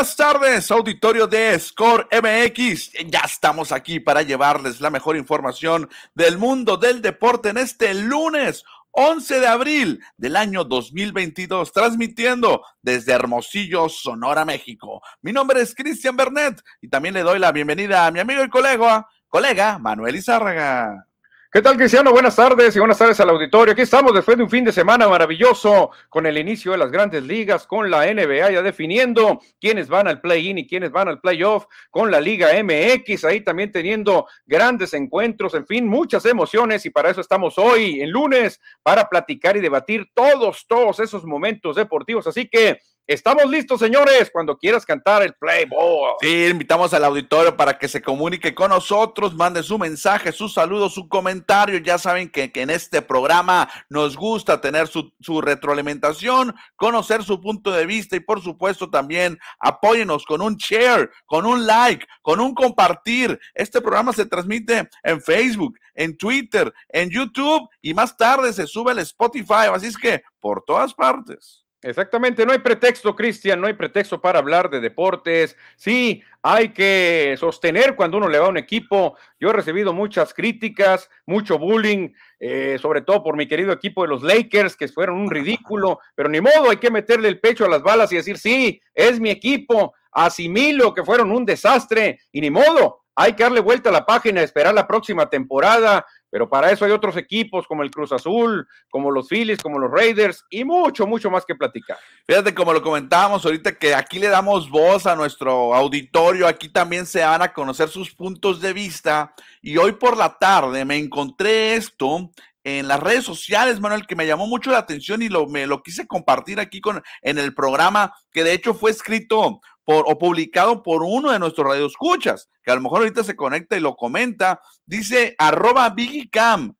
Buenas tardes, auditorio de Score MX. Ya estamos aquí para llevarles la mejor información del mundo del deporte en este lunes 11 de abril del año 2022, transmitiendo desde Hermosillo, Sonora, México. Mi nombre es Cristian Bernet y también le doy la bienvenida a mi amigo y colega, colega Manuel Izárraga. ¿Qué tal, Cristiano? Buenas tardes y buenas tardes al auditorio. Aquí estamos después de un fin de semana maravilloso con el inicio de las grandes ligas, con la NBA ya definiendo quiénes van al play-in y quiénes van al playoff, con la Liga MX ahí también teniendo grandes encuentros, en fin, muchas emociones y para eso estamos hoy, en lunes, para platicar y debatir todos, todos esos momentos deportivos. Así que Estamos listos, señores, cuando quieras cantar el Playboy. Sí, invitamos al auditorio para que se comunique con nosotros, mande su mensaje, su saludo, su comentario. Ya saben que, en este programa nos gusta tener su, su, retroalimentación, conocer su punto de vista y por supuesto también apóyenos con un share, con un like, con un compartir. Este programa se transmite en Facebook, en Twitter, en YouTube y más tarde se sube al Spotify. Así es que por todas partes. Exactamente, no hay pretexto, Cristian, no hay pretexto para hablar de deportes. Sí, hay que sostener cuando uno le va a un equipo. Yo he recibido muchas críticas, mucho bullying, eh, sobre todo por mi querido equipo de los Lakers, que fueron un ridículo, pero ni modo, hay que meterle el pecho a las balas y decir, sí, es mi equipo, asimilo que fueron un desastre, y ni modo, hay que darle vuelta a la página, esperar la próxima temporada, pero para eso hay otros equipos como el Cruz Azul, como los Phillies, como los Raiders y mucho, mucho más que platicar. Fíjate, como lo comentábamos ahorita, que aquí le damos voz a nuestro auditorio, aquí también se van a conocer sus puntos de vista. Y hoy por la tarde me encontré esto en las redes sociales, Manuel, que me llamó mucho la atención y lo, me lo quise compartir aquí con, en el programa, que de hecho fue escrito o publicado por uno de nuestros radioescuchas, que a lo mejor ahorita se conecta y lo comenta, dice arroba Cam.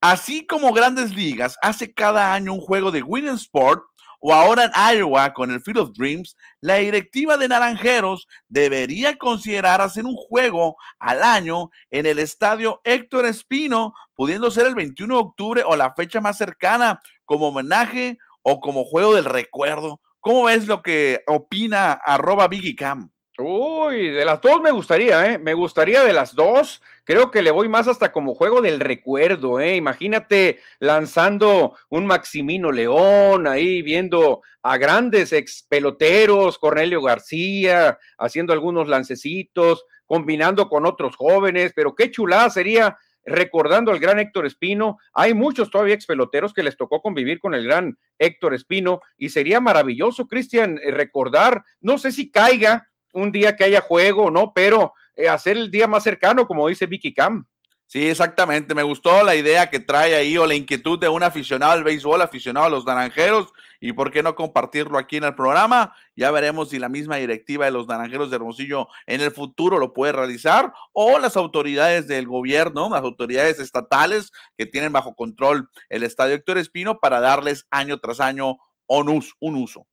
Así como Grandes Ligas hace cada año un juego de Winning Sport, o ahora en Iowa con el Field of Dreams, la directiva de Naranjeros debería considerar hacer un juego al año en el estadio Héctor Espino, pudiendo ser el 21 de octubre o la fecha más cercana, como homenaje o como juego del recuerdo. ¿Cómo ves lo que opina arroba Biggie Cam? Uy, de las dos me gustaría, ¿eh? Me gustaría de las dos. Creo que le voy más hasta como juego del recuerdo, ¿eh? Imagínate lanzando un Maximino León, ahí viendo a grandes ex peloteros, Cornelio García, haciendo algunos lancecitos, combinando con otros jóvenes, pero qué chulada sería recordando al gran Héctor Espino. Hay muchos todavía ex peloteros que les tocó convivir con el gran Héctor Espino y sería maravilloso, Cristian, eh, recordar, no sé si caiga un día que haya juego, ¿no? Pero eh, hacer el día más cercano, como dice Vicky Cam. Sí, exactamente. Me gustó la idea que trae ahí o la inquietud de un aficionado al béisbol, aficionado a los naranjeros, y por qué no compartirlo aquí en el programa. Ya veremos si la misma directiva de los naranjeros de Hermosillo en el futuro lo puede realizar o las autoridades del gobierno, las autoridades estatales que tienen bajo control el estadio Héctor Espino para darles año tras año un uso.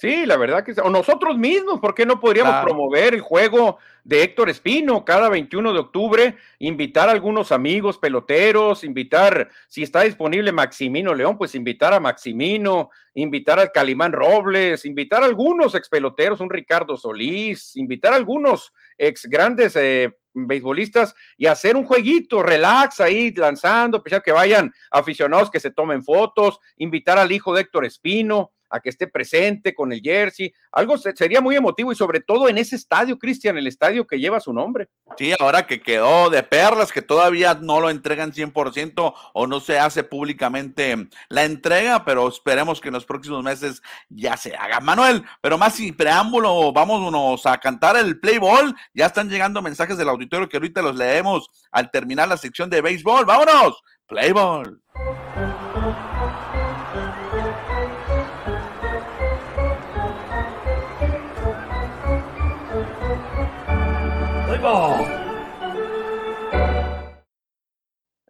Sí, la verdad que o nosotros mismos, ¿por qué no podríamos promover el juego de Héctor Espino cada 21 de octubre? Invitar a algunos amigos peloteros, invitar, si está disponible Maximino León, pues invitar a Maximino, invitar al Calimán Robles, invitar a algunos ex peloteros, un Ricardo Solís, invitar a algunos ex grandes eh, beisbolistas y hacer un jueguito, relax ahí lanzando, que vayan aficionados que se tomen fotos, invitar al hijo de Héctor Espino a que esté presente con el jersey. Algo sería muy emotivo y sobre todo en ese estadio, Cristian, el estadio que lleva su nombre. Sí, ahora que quedó de perlas, que todavía no lo entregan 100% o no se hace públicamente la entrega, pero esperemos que en los próximos meses ya se haga. Manuel, pero más sin preámbulo, vámonos a cantar el play ball. Ya están llegando mensajes del auditorio que ahorita los leemos al terminar la sección de béisbol. Vámonos, play ball.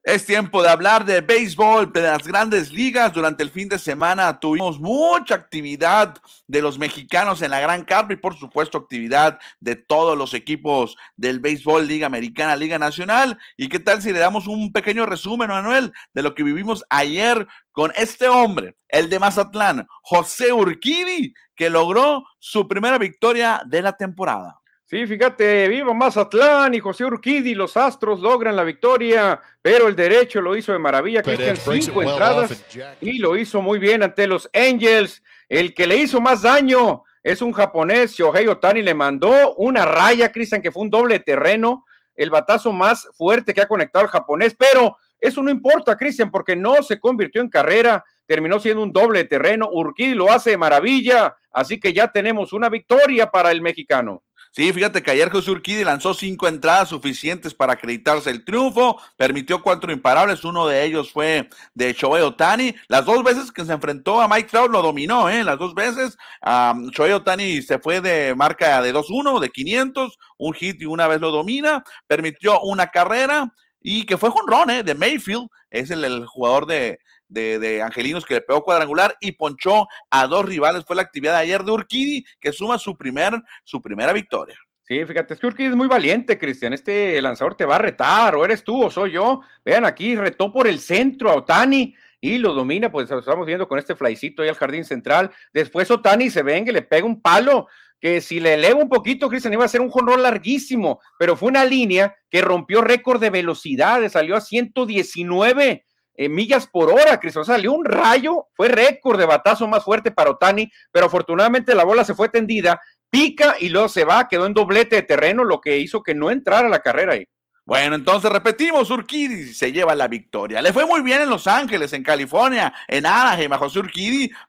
Es tiempo de hablar de béisbol, de las grandes ligas. Durante el fin de semana tuvimos mucha actividad de los mexicanos en la Gran Carpa y por supuesto actividad de todos los equipos del béisbol, Liga Americana, Liga Nacional. ¿Y qué tal si le damos un pequeño resumen, Manuel, de lo que vivimos ayer con este hombre, el de Mazatlán, José Urquidi, que logró su primera victoria de la temporada? Sí, fíjate, viva Mazatlán y José Urquidi, los Astros logran la victoria, pero el derecho lo hizo de maravilla, Cristian, cinco entradas y lo hizo muy bien ante los Angels. El que le hizo más daño es un japonés, Shohei Otani, le mandó una raya, Cristian, que fue un doble terreno, el batazo más fuerte que ha conectado el japonés, pero eso no importa, Cristian, porque no se convirtió en carrera, terminó siendo un doble terreno, Urquidi lo hace de maravilla, así que ya tenemos una victoria para el mexicano. Sí, fíjate que ayer José Urquidi lanzó cinco entradas suficientes para acreditarse el triunfo, permitió cuatro imparables, uno de ellos fue de Shohei Otani. Las dos veces que se enfrentó a Mike Trout lo dominó, ¿eh? Las dos veces. Um, Shohei Otani se fue de marca de 2-1, de 500, un hit y una vez lo domina, permitió una carrera y que fue Ron, ¿eh? De Mayfield, es el jugador de, de, Angelinos que le pegó cuadrangular y ponchó a dos rivales. Fue la actividad de ayer de Urquidi que suma su, primer, su primera victoria. Sí, fíjate, es que Urquidi es muy valiente, Cristian. Este lanzador te va a retar, o eres tú o soy yo. Vean aquí, retó por el centro a Otani y lo domina, pues estamos viendo con este flycito ahí al jardín central. Después Otani se venga y le pega un palo que si le eleva un poquito, Cristian, iba a ser un jonrón larguísimo, pero fue una línea que rompió récord de velocidad, salió a 119 eh, millas por hora, Cristian. Salió un rayo, fue récord de batazo más fuerte para Otani, pero afortunadamente la bola se fue tendida, pica y luego se va, quedó en doblete de terreno, lo que hizo que no entrara la carrera ahí. Bueno, entonces repetimos, Urquidi se lleva la victoria. Le fue muy bien en Los Ángeles, en California, en Anaheim a José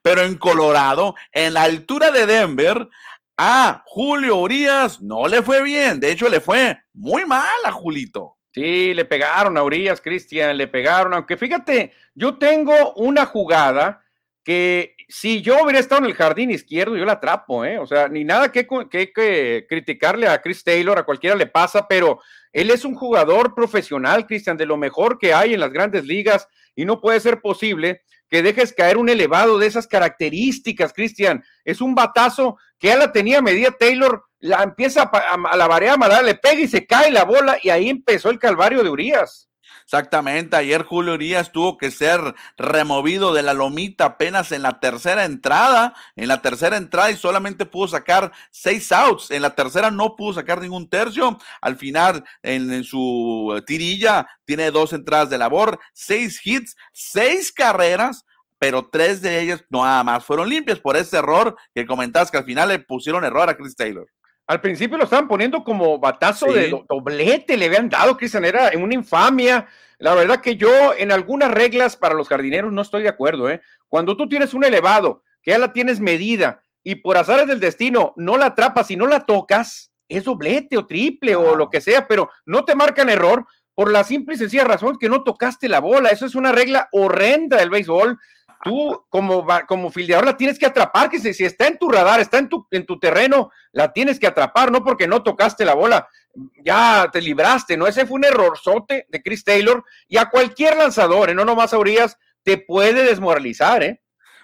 pero en Colorado, en la altura de Denver, a Julio Urias no le fue bien. De hecho, le fue muy mal a Julito. Sí, le pegaron a Urias, Cristian, le pegaron, aunque fíjate, yo tengo una jugada que si yo hubiera estado en el jardín izquierdo, yo la atrapo, ¿eh? O sea, ni nada que, que, criticarle a Chris Taylor, a cualquiera le pasa, pero él es un jugador profesional, Cristian, de lo mejor que hay en las grandes ligas y no puede ser posible que dejes caer un elevado de esas características, Cristian. Es un batazo que ya la tenía medida Taylor, la empieza a, la barea le pega y se cae la bola y ahí empezó el calvario de Urias. Exactamente, ayer Julio Urias tuvo que ser removido de la lomita apenas en la tercera entrada, en la tercera entrada y solamente pudo sacar seis outs, en la tercera no pudo sacar ningún tercio, al final en, su tirilla tiene dos entradas de labor, seis hits, seis carreras, pero tres de ellas nada más fueron limpias por ese error que comentabas que al final le pusieron error a Chris Taylor. Al principio lo estaban poniendo como batazo de doblete, le habían dado, Cristian, era en una infamia. La verdad que yo en algunas reglas para los jardineros no estoy de acuerdo. ¿eh? Cuando tú tienes un elevado, que ya la tienes medida y por azares del destino no la atrapas y no la tocas, es doblete o triple o lo que sea, pero no te marcan error por la simple y sencilla razón que no tocaste la bola. Eso es una regla horrenda del béisbol tú como, como fildeador la tienes que atrapar, que si, si, está en tu radar, está en tu, en tu terreno, la tienes que atrapar, no porque no tocaste la bola, ya te libraste, ¿no? Ese fue un errorzote de Chris Taylor y a cualquier lanzador, ¿eh? no nomás a te puede desmoralizar, ¿eh?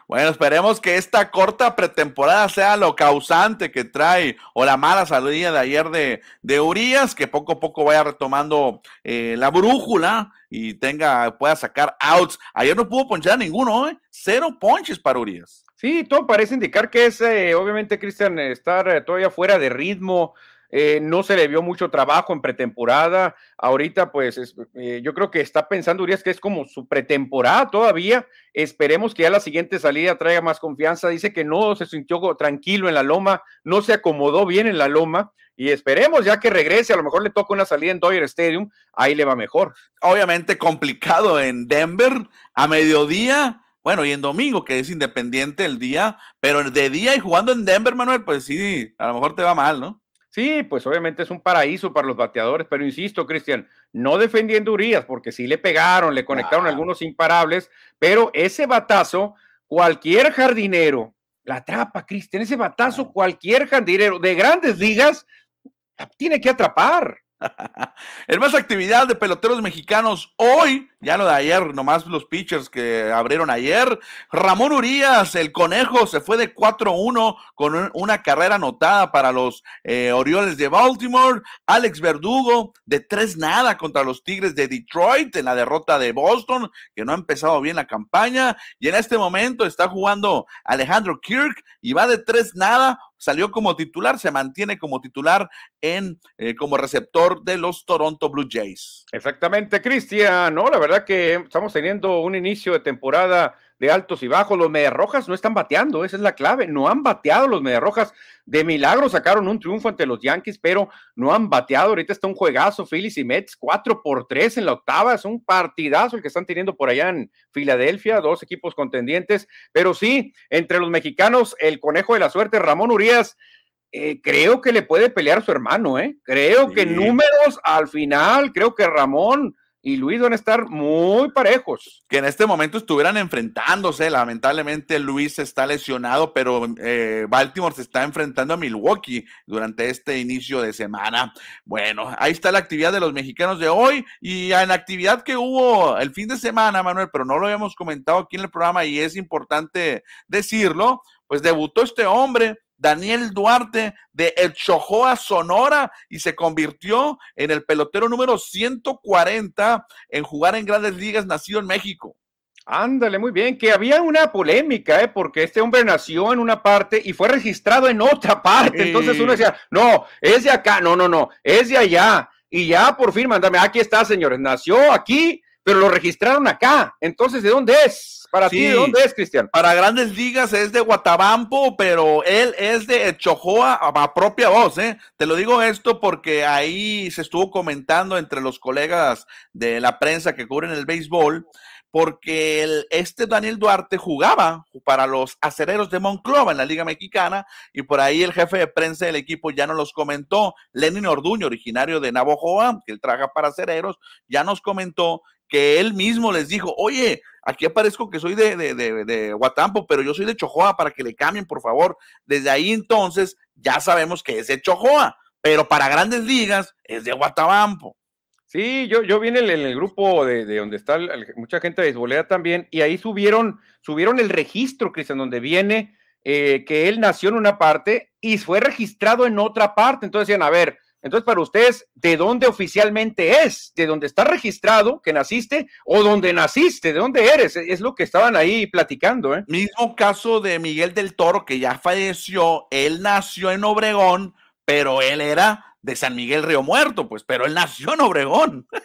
Bueno, esperemos que esta corta pretemporada sea lo causante que trae o la mala salida de ayer de, de Urias, que poco a poco vaya retomando eh, la brújula y tenga, pueda sacar outs. Ayer no pudo ponchar ninguno, ¿eh? Cero ponches para Urias. Sí, todo parece indicar que es, eh, obviamente, Cristian, estar eh, todavía fuera de ritmo, eh, no se le vio mucho trabajo en pretemporada. Ahorita, pues, eh, yo creo que está pensando Urias que es como su pretemporada todavía. Esperemos que ya la siguiente salida traiga más confianza. Dice que no se sintió tranquilo en la loma, no se acomodó bien en la loma. Y esperemos ya que regrese, a lo mejor le toca una salida en Dodger Stadium, ahí le va mejor. Obviamente complicado en Denver a mediodía. Bueno, y en domingo, que es independiente el día, pero de día y jugando en Denver, Manuel, pues sí, a lo mejor te va mal, ¿no? Sí, pues obviamente es un paraíso para los bateadores, pero insisto, Cristian, no defendiendo Urias, porque sí le pegaron, le conectaron algunos imparables, pero ese batazo, cualquier jardinero la atrapa, Cristian, ese batazo, cualquier jardinero de grandes ligas tiene que atrapar. en más actividad de peloteros mexicanos hoy, ya lo de ayer, nomás los pitchers que abrieron ayer. Ramón Urias, el conejo, se fue de 4-1 con una carrera anotada para los eh, Orioles de Baltimore. Alex Verdugo, de 3 nada contra los Tigres de Detroit en la derrota de Boston, que no ha empezado bien la campaña. Y en este momento está jugando Alejandro Kirk y va de 3 nada salió como titular, se mantiene como titular en eh, como receptor de los Toronto Blue Jays. Exactamente, Cristian, ¿no? La verdad que estamos teniendo un inicio de temporada de altos y bajos. Los Mediarrojas no están bateando, esa es la clave. No han bateado los Mediarrojas. De milagro sacaron un triunfo ante los Yankees, pero no han bateado. Ahorita está un juegazo, Phillies y Mets, 4 por 3 en la octava. Es un partidazo el que están teniendo por allá en Filadelfia, dos equipos contendientes. Pero sí, entre los mexicanos, el conejo de la suerte, Ramón Urias. Eh, creo que le puede pelear a su hermano, ¿eh? Creo que números al final, creo que Ramón y Luis van a estar muy parejos. Que en este momento estuvieran enfrentándose. Lamentablemente Luis está lesionado, pero eh, Baltimore se está enfrentando a Milwaukee durante este inicio de semana. Bueno, ahí está la actividad de los mexicanos de hoy y en la actividad que hubo el fin de semana, Manuel, pero no lo habíamos comentado aquí en el programa y es importante decirlo, pues debutó este hombre Daniel Duarte de El Chojoa, Sonora, y se convirtió en el pelotero número 140 en jugar en grandes ligas, nacido en México. Ándale, muy bien, que había una polémica, ¿eh? porque este hombre nació en una parte y fue registrado en otra parte. Entonces uno decía, no, es de acá, no, no, no, es de allá. Y ya por fin, mándame, aquí está, señores, nació aquí, pero lo registraron acá. Entonces, ¿de dónde es? Para ti, ¿de dónde es, Cristian? Para grandes ligas es de Guatabampo, pero él es de Chojoa a propia voz, ¿eh? Te lo digo esto porque ahí se estuvo comentando entre los colegas de la prensa que cubren el béisbol, porque el, este Daniel Duarte jugaba para los acereros de Monclova en la Liga Mexicana y por ahí el jefe de prensa del equipo ya nos los comentó. Lenin Orduño, originario de Navojoa, que él trabaja para acereros, ya nos comentó que él mismo les dijo, oye, aquí aparezco que soy de, de, de, Guatampo, pero yo soy de Chojoa para que le cambien, por favor. Desde ahí entonces ya sabemos que es de Chojoa, pero para grandes ligas es de Guatabampo. Sí, yo, yo vine en el, grupo de, donde está mucha gente de beisbolera también, y ahí subieron, subieron el registro, Cristian, donde viene eh, que él nació en una parte y fue registrado en otra parte. Entonces decían, a ver, entonces, para ustedes, ¿de dónde oficialmente es? ¿De dónde está registrado que naciste o dónde naciste? ¿De dónde eres? Es lo que estaban ahí platicando. ¿eh? Mismo caso de Miguel del Toro, que ya falleció. Él nació en Obregón, pero él era de San Miguel Río Muerto, pues, pero él nació en Obregón.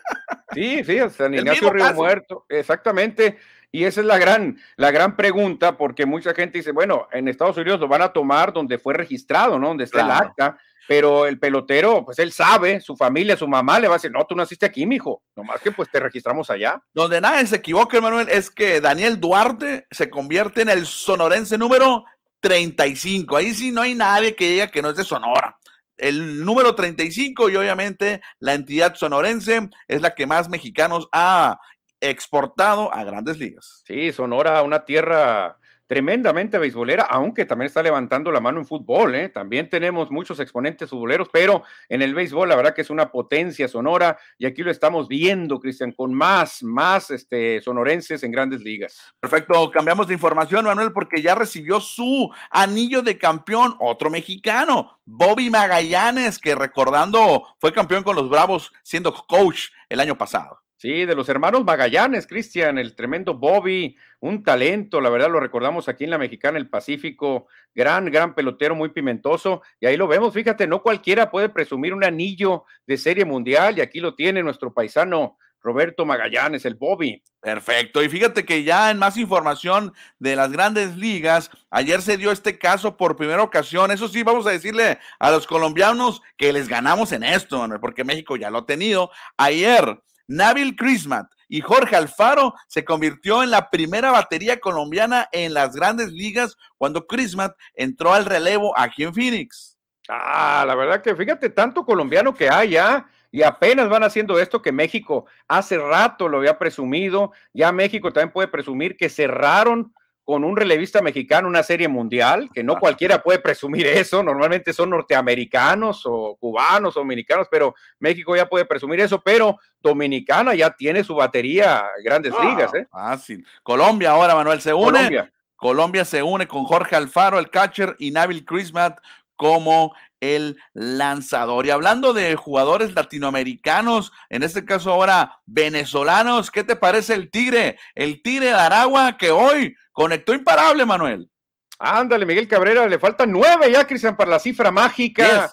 Sí, sí, San Ignacio Río Muerto, exactamente. Y esa es la gran, la gran pregunta, porque mucha gente dice, bueno, en Estados Unidos lo van a tomar donde fue registrado, ¿no? Donde está el acta pero el pelotero, pues él sabe, su familia, su mamá le va a decir, no, tú naciste aquí, mijo, nomás que pues te registramos allá. Donde nadie se equivoca, Manuel, es que Daniel Duarte se convierte en el sonorense número 35. Ahí sí no hay nadie que diga que no es de Sonora. El número 35 y obviamente la entidad sonorense es la que más mexicanos ha exportado a grandes ligas. Sí, Sonora, una tierra tremendamente beisbolera, aunque también está levantando la mano en fútbol, ¿eh? También tenemos muchos exponentes futboleros, pero en el béisbol la verdad que es una potencia sonora y aquí lo estamos viendo, Cristian, con más, más este, sonorenses en grandes ligas. Perfecto, cambiamos de información, Manuel, porque ya recibió su anillo de campeón, otro mexicano, Bobby Magallanes, que recordando fue campeón con los Bravos siendo coach el año pasado. Sí, de los hermanos Magallanes, Cristian, el tremendo Bobby, un talento, la verdad lo recordamos aquí en la Mexicana, el Pacífico, gran, gran pelotero, muy pimentoso, y ahí lo vemos, fíjate, no cualquiera puede presumir un anillo de serie mundial, y aquí lo tiene nuestro paisano Roberto Magallanes, el Bobby. Perfecto. Y fíjate que ya en más información de las grandes ligas, ayer se dio este caso por primera ocasión. Eso sí, vamos a decirle a los colombianos que les ganamos en esto, porque México ya lo ha tenido. Ayer Nabil Crismat y Jorge Alfaro se convirtió en la primera batería colombiana en las grandes ligas cuando Crismat entró al relevo aquí en Phoenix. Ah, la verdad que fíjate, tanto colombiano que hay ya, y apenas van haciendo esto que México hace rato lo había presumido, ya México también puede presumir que cerraron con un relevista mexicano una serie mundial, que no cualquiera puede presumir eso, normalmente son norteamericanos o cubanos o dominicanos, pero México ya puede presumir eso, pero Dominicana ya tiene su batería grandes ah, ligas. ¿eh? Fácil. Colombia ahora, Manuel, se une. Colombia. Colombia se une con Jorge Alfaro, el catcher, y Nabil Chrismat como el lanzador. Y hablando de jugadores latinoamericanos, en este caso ahora venezolanos, ¿qué te parece el Tigre? El Tigre de Aragua que hoy conectó imparable, Manuel. Ándale, Miguel Cabrera, le faltan nueve ya, Cristian, para la cifra mágica.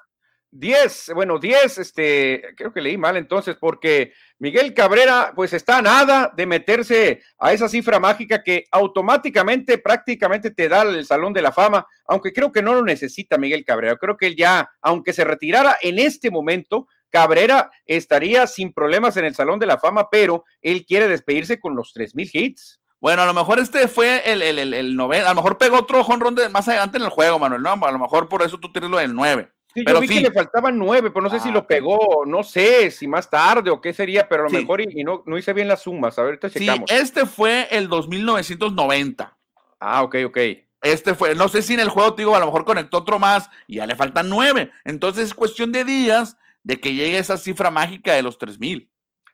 Diez, bueno, diez, este, creo que leí mal entonces, porque Miguel Cabrera, pues está a nada de meterse a esa cifra mágica que automáticamente, prácticamente te da el Salón de la Fama, aunque creo que no lo necesita Miguel Cabrera. Creo que él ya, aunque se retirara en este momento, Cabrera estaría sin problemas en el Salón de la Fama, pero él quiere despedirse con los tres mil hits. Bueno, a lo mejor este fue el, el, el, el noveno, a lo mejor pegó otro jonrón más adelante en el juego, Manuel, ¿no? A lo mejor por eso tú tienes lo del nueve. Sí, pero yo vi que le faltaban nueve, pero no sé si lo ah, pegó, no sé si más tarde o qué sería, pero a lo mejor y, no, no, hice bien las sumas. A ver, ahorita checamos. Sí, este fue el 2990. Ah, ok, ok. Este fue, no sé si en el juego, digo, a lo mejor conectó otro más y ya le faltan nueve. Entonces es cuestión de días de que llegue esa cifra mágica de los 3000.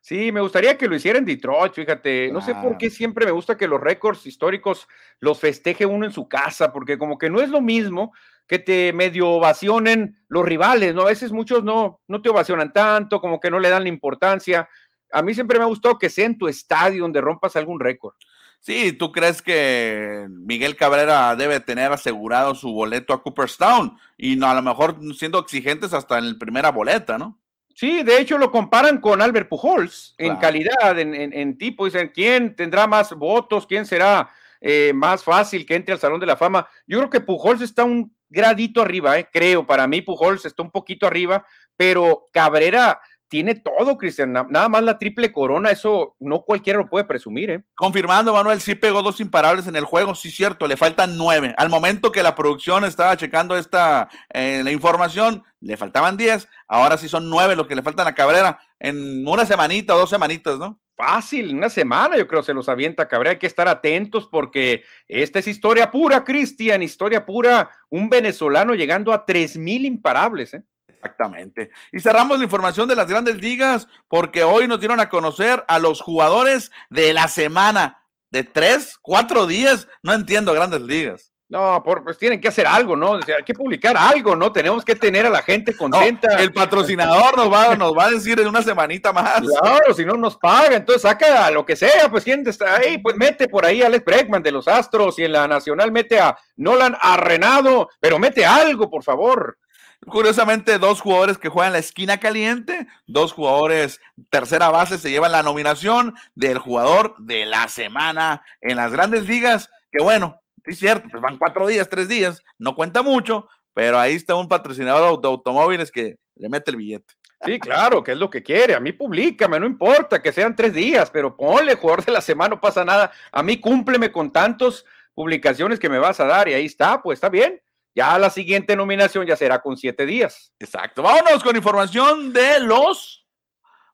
Sí, me gustaría que lo hiciera en Detroit, fíjate. No sé por qué siempre me gusta que los récords históricos los festeje uno en su casa, porque como que no es lo mismo que te medio ovacionen los rivales, ¿no? A veces muchos no, no te ovacionan tanto, como que no le dan la importancia. A mí siempre me ha gustado que sea en tu estadio donde rompas algún récord. Sí, ¿tú crees que Miguel Cabrera debe tener asegurado su boleto a Cooperstown? Y no, a lo mejor siendo exigentes hasta en la primera boleta, ¿no? Sí, de hecho lo comparan con Albert Pujols en calidad, en, en, tipo. Dicen, ¿quién tendrá más votos? ¿Quién será eh, más fácil que entre al Salón de la Fama? Yo creo que Pujols está un gradito arriba, eh, creo. Para mí, Pujols está un poquito arriba, pero Cabrera tiene todo, Cristian. Nada más la triple corona, eso no cualquiera lo puede presumir, ¿eh? Confirmando, Manuel, sí pegó dos imparables en el juego, sí, cierto, le faltan nueve. Al momento que la producción estaba checando esta eh, la información, le faltaban diez, ahora sí son nueve lo que le faltan a Cabrera en una semanita o dos semanitas, ¿no? Fácil, una semana yo creo se los avienta Cabrera, hay que estar atentos porque esta es historia pura, Cristian, historia pura, un venezolano llegando a tres mil imparables, ¿eh? Exactamente. Y cerramos la información de las grandes ligas porque hoy nos dieron a conocer a los jugadores de la semana de tres, cuatro días. No entiendo grandes ligas. No, por, pues tienen que hacer algo, ¿no? hay que publicar algo, ¿no? Tenemos que tener a la gente contenta. el patrocinador nos va, nos va a decir en una semanita más. Claro, si no nos paga, entonces saca lo que sea, pues quién está ahí, pues mete por ahí a Alex Bregman de los Astros y en la Nacional mete a Nolan Arrenado, pero mete algo, por favor. Curiosamente, dos jugadores que juegan la esquina caliente, dos jugadores tercera base se llevan la nominación del jugador de la semana en las grandes ligas. Que bueno, es cierto, pues van cuatro días, tres días, no cuenta mucho, pero ahí está un patrocinador de automóviles que le mete el billete. Sí, claro, que es lo que quiere. A mí públicame, no importa que sean tres días, pero ponle jugador de la semana, no pasa nada. A mí cúmpleme con tantos publicaciones que me vas a dar y ahí está, pues está bien. Ya la siguiente nominación ya será con siete días. Exacto. Vámonos con información de los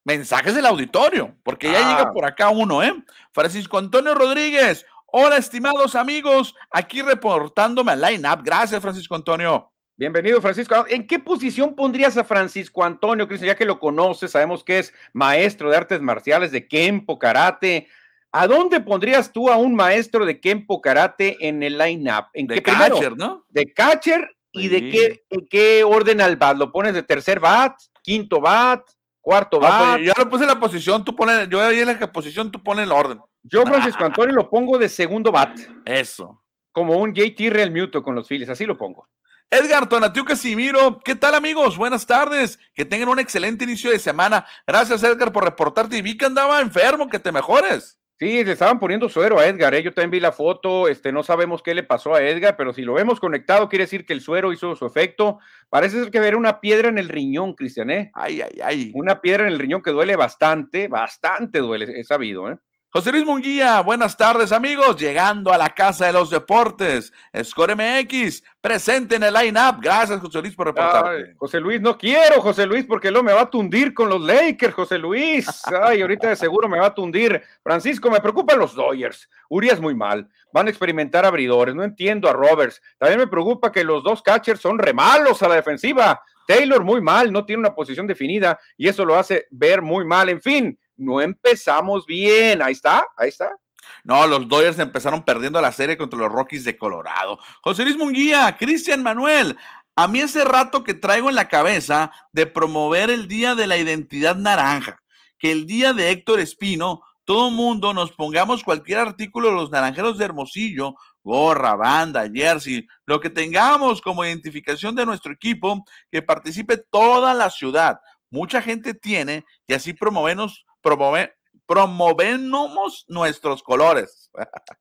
mensajes del auditorio, porque ya llega ah. por acá uno, ¿eh? Francisco Antonio Rodríguez. Hola, estimados amigos, aquí reportándome al line-up. Gracias, Francisco Antonio. Bienvenido, Francisco. ¿En qué posición pondrías a Francisco Antonio, Cristian? Ya que lo conoces, sabemos que es maestro de artes marciales, de Kempo, karate, ¿A dónde pondrías tú a un maestro de Kempo Karate en el line-up? ¿En de catcher, ¿no? De catcher y de qué, en qué orden al bat. ¿Lo pones de tercer bat, quinto bat, cuarto ah, pues, bat? yo lo puse en la posición, tú pones, yo ahí en la posición, tú pones el orden. Yo, Francisco Antonio, lo pongo de segundo bat. Eso. Como un JT Real Muto con los Phillies, así lo pongo. Edgar Tonatiu Casimiro, ¿qué tal amigos? Buenas tardes, que tengan un excelente inicio de semana. Gracias Edgar por reportarte y vi que andaba enfermo, que te mejores. Sí, le estaban poniendo suero a Edgar, ¿eh? yo también vi la foto, este, no sabemos qué le pasó a Edgar, pero si lo vemos conectado quiere decir que el suero hizo su efecto. Parece ser que ver una piedra en el riñón, Cristian, ¿eh? Ay, ay, ay. Una piedra en el riñón que duele bastante, bastante duele, he sabido, ¿eh? José Luis Munguía, buenas tardes amigos, llegando a la Casa de los Deportes, Score MX, presente en el line-up. Gracias José Luis por reportarte. José Luis, no quiero José Luis porque luego me va a tundir con los Lakers, José Luis. Ay, ahorita de seguro me va a tundir. Francisco, me preocupan los Dodgers. Urias muy mal, van a experimentar abridores, no entiendo a Roberts. También me preocupa que los dos catchers son remalos a la defensiva. Taylor muy mal, no tiene una posición definida y eso lo hace ver muy mal. En fin, no empezamos bien. Ahí está, ahí está. No, los Dodgers empezaron perdiendo la serie contra los Rockies de Colorado. José Luis Munguía, Cristian Manuel, a mí ese rato que traigo en la cabeza de promover el Día de la Identidad Naranja, que el día de Héctor Espino, todo mundo nos pongamos cualquier artículo de los naranjeros de Hermosillo, gorra, banda, jersey, lo que tengamos como identificación de nuestro equipo, que participe toda la ciudad. Mucha gente tiene y así promovemos promover, promovemos nuestros colores.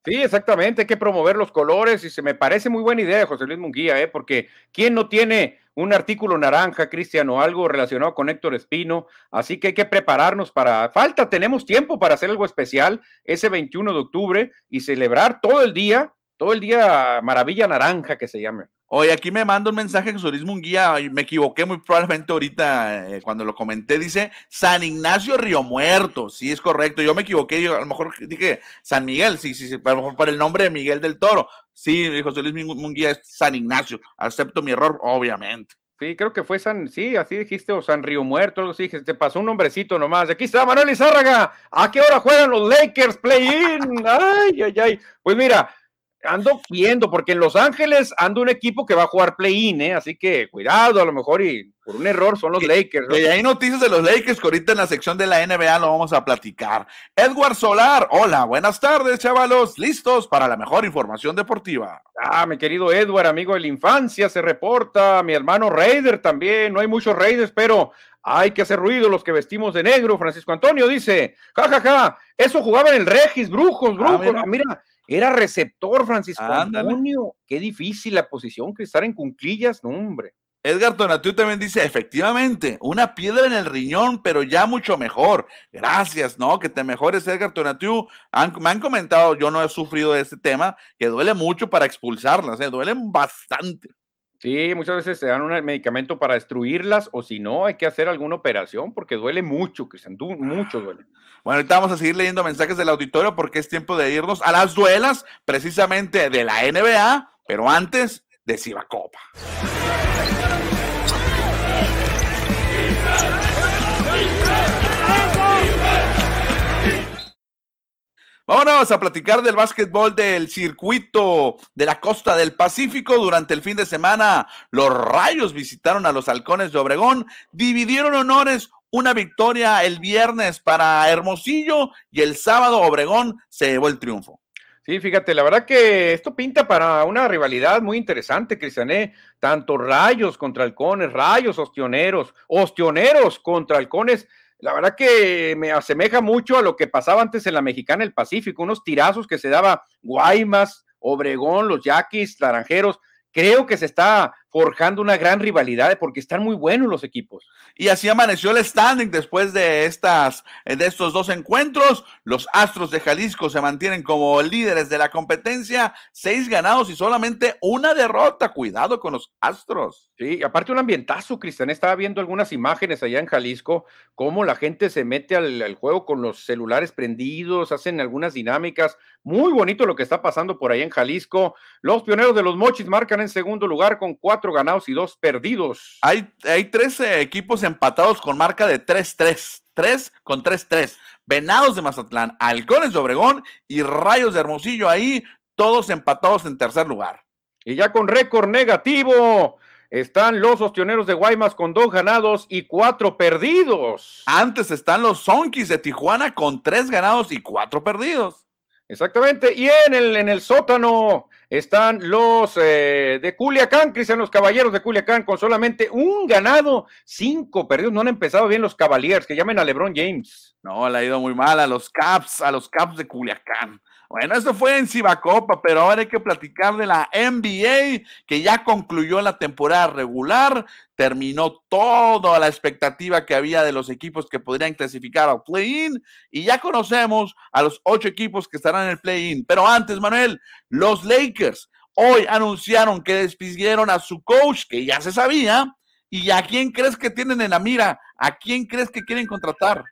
Sí, exactamente, hay que promover los colores y se me parece muy buena idea, José Luis Munguía, ¿eh? porque ¿quién no tiene un artículo naranja, Cristian, o algo relacionado con Héctor Espino? Así que hay que prepararnos para, falta, tenemos tiempo para hacer algo especial ese 21 de octubre y celebrar todo el día, todo el día Maravilla Naranja que se llame. Oye, aquí me manda un mensaje Jesús Munguía, me equivoqué muy probablemente ahorita eh, cuando lo comenté, dice San Ignacio Río Muerto, sí es correcto, yo me equivoqué, yo a lo mejor dije San Miguel, sí, sí, sí, a lo mejor por el nombre de Miguel del Toro, sí, José Luis Munguía es San Ignacio, acepto mi error, obviamente. Sí, creo que fue San, sí, así dijiste, o San Río Muerto, algo así, te pasó un nombrecito nomás. Aquí está Manuel Izárraga, ¿a qué hora juegan los Lakers play-in? Ay, ay, ay. Pues mira, ando viendo, porque en Los Ángeles ando un equipo que va a jugar play-in, ¿eh? así que cuidado, a lo mejor y por un error son los Lakers. Y hay noticias de los Lakers que ahorita en la sección de la NBA lo vamos a platicar. Edward Solar, hola, buenas tardes, chavalos, listos para la mejor información deportiva. Ah, mi querido Edward, amigo de la infancia, se reporta, mi hermano Raider también, no hay muchos Raiders, pero hay que hacer ruido los que vestimos de negro. Francisco Antonio dice, jajaja, ja, ja, eso jugaba en el Regis, brujos, ah, brujos. mira era receptor, Francisco Antonio. Qué difícil la posición que estar en cunclillas, no, hombre. Edgar Tonatiuh también dice, efectivamente, una piedra en el riñón, pero ya mucho mejor. Gracias, ¿no? Que te mejores, Edgar Tonatiuh. me han comentado, yo no he sufrido de este tema, que duele mucho para expulsarlas, ¿eh? duelen bastante. Sí, muchas veces se dan un medicamento para destruirlas, o si no, hay que hacer alguna operación, porque duele mucho, Cristian, mucho duele. Bueno, ahorita vamos a seguir leyendo mensajes del auditorio porque es tiempo de irnos a las duelas, precisamente de la NBA, pero antes de Copa. Vámonos a platicar del básquetbol del circuito de la costa del Pacífico. Durante el fin de semana, los Rayos visitaron a los Halcones de Obregón, dividieron honores una victoria el viernes para Hermosillo y el sábado Obregón se llevó el triunfo. Sí, fíjate, la verdad que esto pinta para una rivalidad muy interesante, Cristiané. Tanto rayos contra halcones, rayos ostioneros, ostioneros contra halcones. La verdad que me asemeja mucho a lo que pasaba antes en la Mexicana el Pacífico, unos tirazos que se daba Guaymas, Obregón, los Yaquis, Naranjeros. Creo que se está forjando una gran rivalidad porque están muy buenos los equipos. Y así amaneció el standing después de estas de estos dos encuentros. Los Astros de Jalisco se mantienen como líderes de la competencia, seis ganados y solamente una derrota. Cuidado con los Astros. Sí, aparte un ambientazo, Cristian. Estaba viendo algunas imágenes allá en Jalisco, cómo la gente se mete al, al juego con los celulares prendidos, hacen algunas dinámicas. Muy bonito lo que está pasando por ahí en Jalisco. Los pioneros de los Mochis marcan en segundo lugar con cuatro ganados y dos perdidos. Hay, hay tres equipos empatados con marca de 3-3. 3 con 3-3. Venados de Mazatlán, Halcones de Obregón y Rayos de Hermosillo ahí, todos empatados en tercer lugar. Y ya con récord negativo, están los ostioneros de Guaymas con dos ganados y cuatro perdidos. Antes están los Sonkis de Tijuana con tres ganados y cuatro perdidos. Exactamente. Y en el, en el sótano están los eh, de Culiacán, Cristian, los caballeros de Culiacán, con solamente un ganado, cinco perdidos. No han empezado bien los Cavaliers, que llamen a LeBron James. No, le ha ido muy mal a los Caps, a los Caps de Culiacán. Bueno, eso fue en Cibacopa, pero ahora hay que platicar de la NBA, que ya concluyó la temporada regular, terminó toda la expectativa que había de los equipos que podrían clasificar al play-in, y ya conocemos a los ocho equipos que estarán en el play-in. Pero antes, Manuel, los Lakers hoy anunciaron que despidieron a su coach, que ya se sabía, y a quién crees que tienen en la mira, a quién crees que quieren contratar.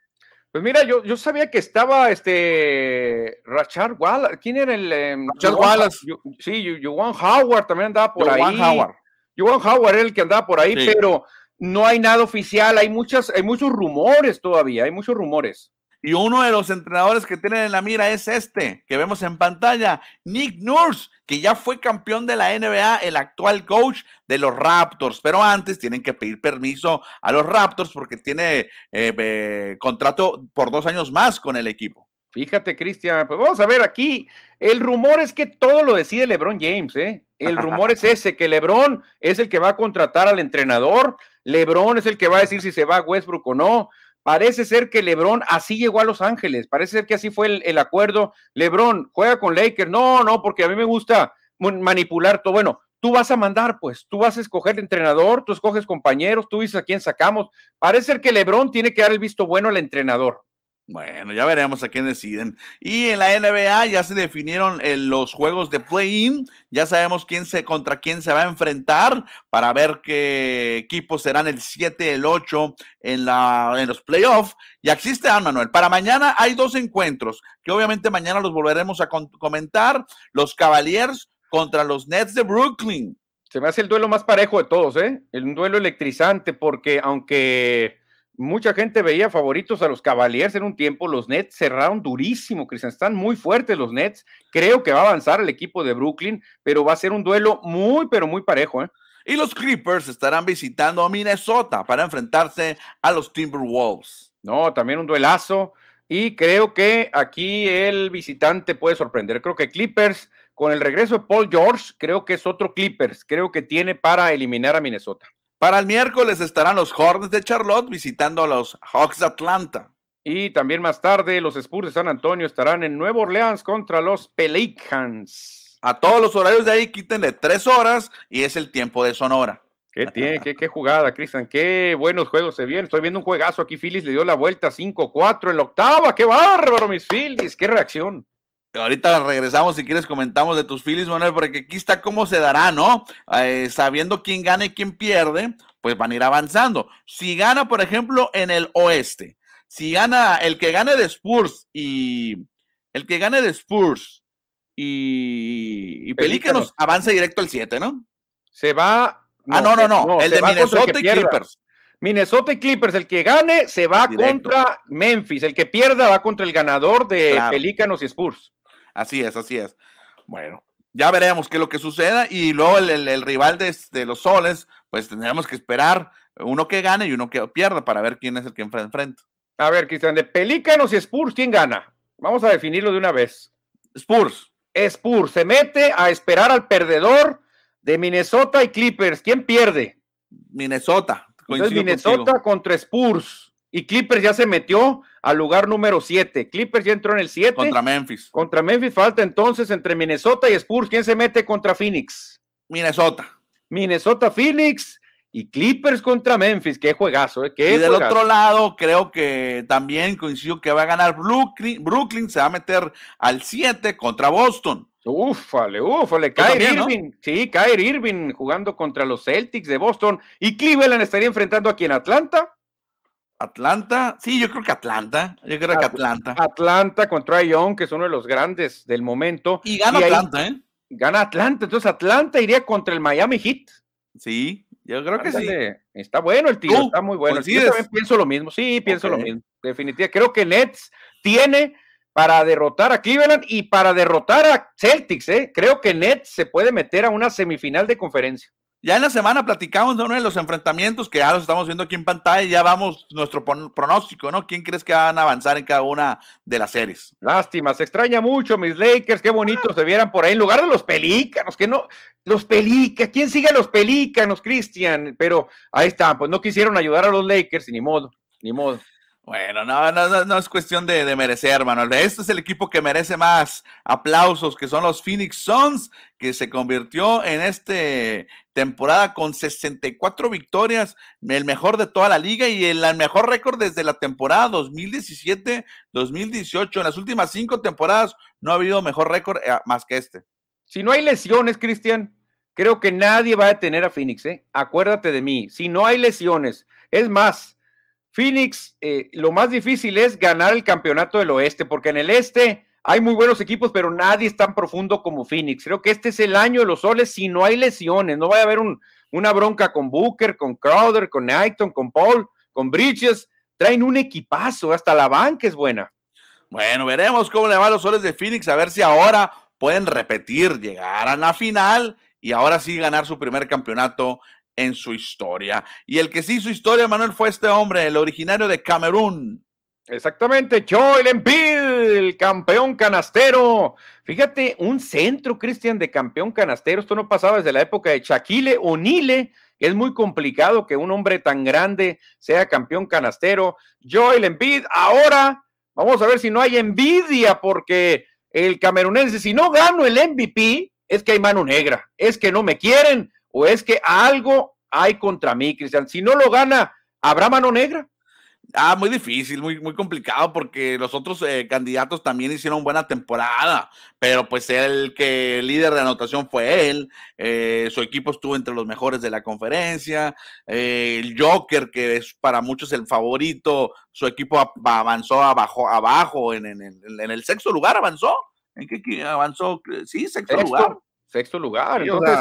Pues mira, yo, yo sabía que estaba este Rachard Wallace. ¿Quién era el? Eh, Rachard Wallace. sí, Juan Howard también andaba por ahí. Juan Howard. Juan Howard era el que andaba por ahí, pero no hay nada oficial. Hay muchas, hay muchos rumores todavía, hay muchos rumores. Y uno de los entrenadores que tienen en la mira es este, que vemos en pantalla, Nick Nurse, que ya fue campeón de la NBA, el actual coach de los Raptors. Pero antes tienen que pedir permiso a los Raptors porque tiene eh, eh, contrato por dos años más con el equipo. Fíjate, Cristian, pues vamos a ver aquí. El rumor es que todo lo decide LeBron James, ¿eh? El rumor es ese, que LeBron es el que va a contratar al entrenador, LeBron es el que va a decir si se va a Westbrook o no. Parece ser que LeBron así llegó a Los Ángeles, parece ser que así fue el, acuerdo. LeBron juega con Lakers, no, no, porque a mí me gusta manipular todo. Bueno, tú vas a mandar, pues, tú vas a escoger entrenador, tú escoges compañeros, tú dices a quién sacamos. Parece ser que LeBron tiene que dar el visto bueno al entrenador. Bueno, ya veremos a quién deciden. Y en la NBA ya se definieron eh, los juegos de play-in. Ya sabemos quién se, contra quién se va a enfrentar para ver qué equipos serán el 7, el 8 en, la, en los playoffs. Y existe, ah, Manuel. Para mañana hay dos encuentros que obviamente mañana los volveremos a comentar. Los Cavaliers contra los Nets de Brooklyn. Se me hace el duelo más parejo de todos, ¿eh? El duelo electrizante porque aunque mucha gente veía favoritos a los Cavaliers en un tiempo. Los Nets cerraron durísimo, Cristian. Están muy fuertes los Nets. Creo que va a avanzar el equipo de Brooklyn, pero va a ser un duelo muy, pero muy parejo. ¿eh? Y los Clippers estarán visitando a Minnesota para enfrentarse a los Timberwolves. No, también un duelazo. Y creo que aquí el visitante puede sorprender. Creo que Clippers, con el regreso de Paul George, creo que es otro Clippers. Creo que tiene para eliminar a Minnesota. Para el miércoles estarán los Hornets de Charlotte visitando a los Hawks de Atlanta. Y también más tarde los Spurs de San Antonio estarán en Nueva Orleans contra los Pelicans. A todos los horarios de ahí quítenle tres horas y es el tiempo de Sonora. ¿Qué tiene? ¿Qué, qué jugada, Cristian? Qué buenos juegos se vienen. Estoy viendo un juegazo aquí. Phillies le dio la vuelta 5-4 en la octava. ¡Qué bárbaro, mis Phillies! ¡Qué reacción! Ahorita regresamos, si quieres comentamos de tus Phillies, Manuel, porque aquí está cómo se dará, ¿no? Eh, sabiendo quién gana y quién pierde, pues van a ir avanzando. Si gana, por ejemplo, en el oeste, si gana el que gane de Spurs y el que gane de Spurs y, y Pelícanos, avanza directo al 7, ¿no? Se va. ah, no, no, no. el de Minnesota y Clippers. Minnesota y Clippers, el que gane se va contra Memphis, el que pierda va contra el ganador de Pelícanos y Spurs. Así es, así es. Bueno, ya veremos qué es lo que suceda y luego el, rival de, los soles, pues tendremos que esperar uno que gane y uno que pierda para ver quién es el que enfrenta. A ver, Cristian, de Pelícanos y Spurs, ¿quién gana? Vamos a definirlo de una vez. Spurs. Spurs se mete a esperar al perdedor de Minnesota y Clippers. ¿Quién pierde? Minnesota. Minnesota contra Spurs. Y Clippers ya se metió al lugar número 7. Clippers ya entró en el 7. Contra Memphis. Contra Memphis falta entonces entre Minnesota y Spurs. ¿Quién se mete contra Phoenix? Minnesota. Minnesota, Phoenix y Clippers contra Memphis. Qué juegazo, ¿eh? y del otro lado, creo que también coincido que va a ganar Brooklyn. Brooklyn se va a meter al 7 contra Boston. Ufale, ufale, Kyrie Irving, sí, Kyrie Irving jugando contra los Celtics de Boston y Cleveland estaría enfrentando aquí en Atlanta. Atlanta, sí, yo creo que Atlanta, yo creo que Atlanta. Atlanta contra Young, que es uno de los grandes del momento. Y gana Atlanta, ¿eh? Gana Atlanta, entonces Atlanta iría contra el Miami Heat. Sí, yo creo que sí. Está bueno el tío, está muy bueno. Yo también pienso lo mismo, sí, pienso lo mismo. Definitivamente, creo que Nets tiene para derrotar a Cleveland y para derrotar a Celtics, ¿eh? Creo que Nets se puede meter a una semifinal de conferencia. Ya en la semana platicamos de uno de los enfrentamientos que ya los estamos viendo aquí en pantalla y ya vamos nuestro pronóstico, ¿no? ¿Quién crees que van a avanzar en cada una de las series? Lástima, se extraña mucho mis Lakers, qué bonitos se vieran por ahí, en lugar de los pelícanos, que no, los pelícanos, ¿quién sigue a los pelícanos, Cristian? Pero ahí está, pues no quisieron ayudar a los Lakers ni modo, ni modo. Bueno, no, no, no, es cuestión de, merecer, Manuel. Este es el equipo que merece más aplausos, que son los Phoenix Suns, que se convirtió en esta temporada con 64 victorias, el mejor de toda la liga y el, mejor récord desde la temporada 2017-2018. En las últimas cinco temporadas no ha habido mejor récord eh, más que este. Si no hay lesiones, Cristian, creo que nadie va a detener a Phoenix. ¿eh? Acuérdate de mí. Si no hay lesiones, es más Phoenix, eh, lo más difícil es ganar el campeonato del oeste, porque en el este hay muy buenos equipos, pero nadie es tan profundo como Phoenix. Creo que este es el año de los soles si no hay lesiones. No va a haber una bronca con Booker, con Crowder, con Aiton, con Paul, con Bridges. Traen un equipazo, hasta la banca es buena. Bueno, veremos cómo le van los soles de Phoenix, a ver si ahora pueden repetir, llegar a la final y ahora sí ganar su primer campeonato en su historia. Y el que sí hizo historia, Manuel, fue este hombre, el originario de Camerún. Exactamente, Joel Embiid, el campeón canastero. Fíjate, un centro, Cristian, de campeón canastero. Esto no pasaba desde la época de Shaquille O'Neal. Es muy complicado que un hombre tan grande sea campeón canastero. Joel Embiid, ahora vamos a ver si no hay envidia, porque el camerunense, si no gano el MVP, es que hay mano negra, es que no me quieren, o es que algo hay contra mí, Cristian. Si no lo gana, ¿habrá mano negra? Ah, muy difícil, muy, muy complicado porque los otros eh, candidatos también hicieron buena temporada, pero pues el que el líder de anotación fue él, eh, su equipo estuvo entre los mejores de la conferencia, eh, el Joker, que es para muchos el favorito, su equipo avanzó abajo, abajo en, el sexto lugar, avanzó, ¿en qué avanzó? Sí, sexto, lugar. Sexto lugar, entonces...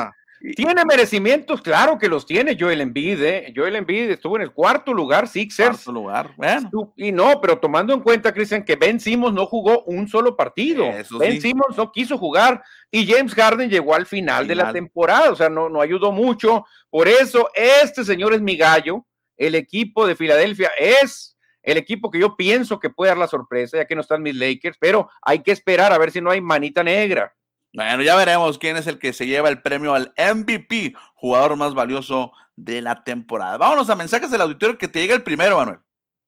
¿Tiene merecimientos? Claro que los tiene Joel Embiid, ¿eh? Joel Embiid estuvo en el cuarto lugar, Sixers. Cuarto lugar, bueno. Y no, pero tomando en cuenta, Cristian, que Ben Simmons no jugó un solo partido. ben Simmons no quiso jugar y James Harden llegó al final, de la temporada, o sea, no, no ayudó mucho. Por eso, este señor es mi gallo. El equipo de Filadelfia es el equipo que yo pienso que puede dar la sorpresa, ya que no están mis Lakers, pero hay que esperar a ver si no hay manita negra. Bueno, ya veremos quién es el que se lleva el premio al MVP, jugador más valioso de la temporada. Vámonos a mensajes del auditorio que te llega el primero, Manuel.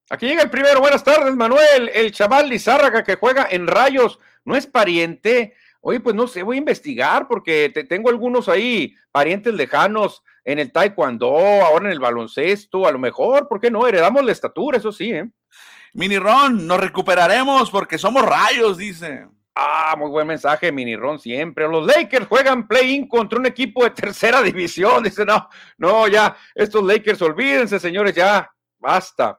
Aquí llega el primero. Buenas tardes, Manuel. El chaval Lizárraga que juega en Rayos no es pariente. Oye, pues no sé, voy a investigar porque te, tengo algunos ahí, parientes lejanos en el taekwondo, ahora en el baloncesto, a lo mejor, ¿por qué no? Heredamos la estatura, eso sí, ¿eh? Mini Ron, nos recuperaremos porque somos rayos, dice. Ah, muy buen mensaje, Mini Ron, siempre. Los Lakers juegan play-in contra un equipo de tercera división. Dice, no, no, ya, estos Lakers, olvídense, señores, ya, basta.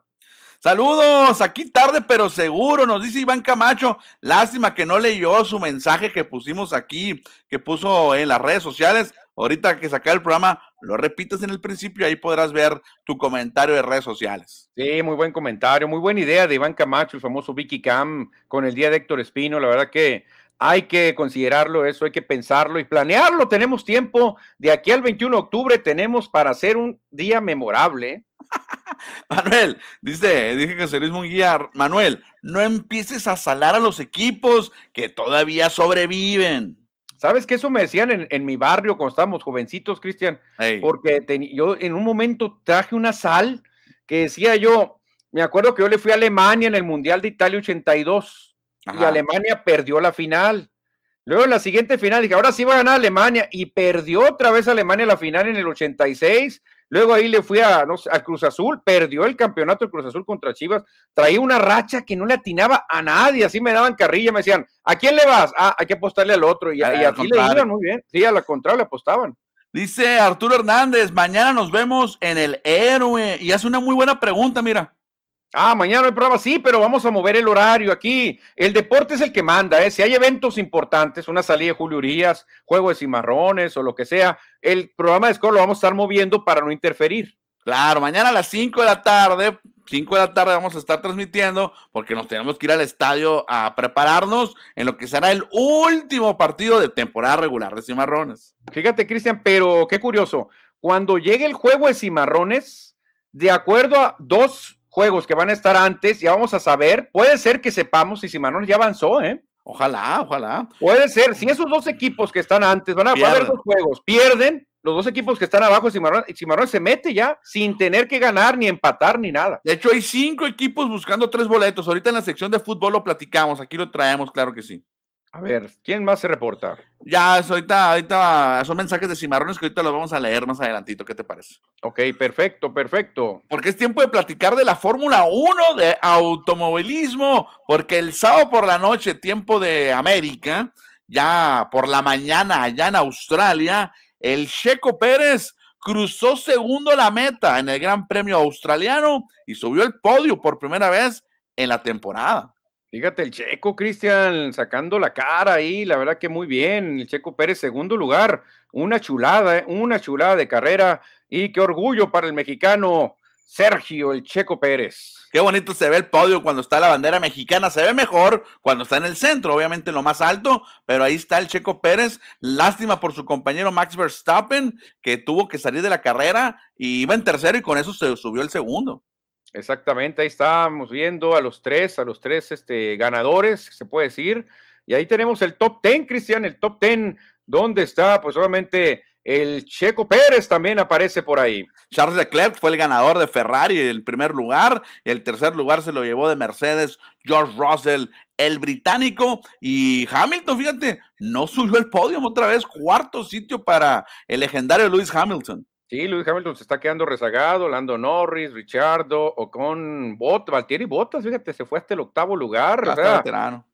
Saludos, aquí tarde pero seguro, nos dice Iván Camacho. Lástima que no leyó su mensaje que pusimos aquí, que puso en las redes sociales. Ahorita que saca el programa, lo repites en el principio, ahí podrás ver tu comentario de redes sociales. Sí, muy buen comentario, muy buena idea de Iván Camacho, el famoso Vicky Cam, con el día de Héctor Espino. La verdad que hay que considerarlo eso, hay que pensarlo y planearlo. Tenemos tiempo, de aquí al 21 de octubre tenemos para hacer un día memorable. Manuel, dice, dije que Luis Munguía, Manuel, no empieces a salar a los equipos que todavía sobreviven. ¿Sabes que eso me decían en, mi barrio cuando estábamos jovencitos, Cristian? Porque yo en un momento traje una sal que decía yo, me acuerdo que yo le fui a Alemania en el Mundial de Italia 82 y Alemania perdió la final. Luego en la siguiente final dije, ahora sí va a ganar Alemania y perdió otra vez Alemania la final en el 86 Luego ahí le fui a, no Cruz Azul, perdió el campeonato de Cruz Azul contra Chivas, traía una racha que no le atinaba a nadie, así me daban carrilla, me decían, ¿a quién le vas? Ah, hay que apostarle al otro, y, así le iban muy bien, sí, a la contraria le apostaban. Dice Arturo Hernández, mañana nos vemos en el héroe, y hace una muy buena pregunta, mira. Ah, mañana hay prueba, sí, pero vamos a mover el horario aquí. El deporte es el que manda, ¿eh? Si hay eventos importantes, una salida de Julio Urias, juego de cimarrones o lo que sea, el programa de Score lo vamos a estar moviendo para no interferir. Claro, mañana a las 5 de la tarde, 5 de la tarde vamos a estar transmitiendo porque nos tenemos que ir al estadio a prepararnos en lo que será el último partido de temporada regular de cimarrones. Fíjate, Cristian, pero qué curioso, cuando llegue el juego de cimarrones, de acuerdo a dos juegos que van a estar antes, ya vamos a saber. Puede ser que sepamos si Simanon ya avanzó, ¿eh? Ojalá, ojalá. Puede ser. Si esos dos equipos que están antes van a, haber dos juegos, pierden, los dos equipos que están abajo, Cimarrones, se mete ya sin tener que ganar, ni empatar, ni nada. De hecho, hay cinco equipos buscando tres boletos. Ahorita en la sección de fútbol lo platicamos, aquí lo traemos, claro que sí. A ver, ¿quién más se reporta? Ya, ahorita, ahorita son mensajes de cimarrones que ahorita los vamos a leer más adelantito. ¿Qué te parece? Ok, perfecto, perfecto. Porque es tiempo de platicar de la Fórmula 1 de automovilismo, porque el sábado por la noche, tiempo de América, ya por la mañana allá en Australia, el Checo Pérez cruzó segundo la meta en el Gran Premio Australiano y subió el podio por primera vez en la temporada. Fíjate, el Checo, Cristian, sacando la cara ahí, la verdad que muy bien. El Checo Pérez, segundo lugar, una chulada, ¿eh? una chulada de carrera y qué orgullo para el mexicano Sergio, el Checo Pérez. Qué bonito se ve el podio cuando está la bandera mexicana. Se ve mejor cuando está en el centro, obviamente lo más alto, pero ahí está el Checo Pérez. Lástima por su compañero Max Verstappen, que tuvo que salir de la carrera y iba en tercero y con eso se subió el segundo. Exactamente, ahí estábamos viendo a los tres, a los tres este, ganadores, se puede decir. Y ahí tenemos el top ten, Cristian, el top ten, donde está, pues obviamente, el Checo Pérez también aparece por ahí. Charles Leclerc fue el ganador de Ferrari el primer lugar. El tercer lugar se lo llevó de Mercedes, George Russell, el británico. Y Hamilton, fíjate, no subió el podio otra vez. Cuarto sitio para el legendario Lewis Hamilton. Sí, Luis Hamilton se está quedando rezagado, Lando Norris, Richardo, o con Bot, Valtieri Bottas, fíjate, se fue hasta el octavo lugar.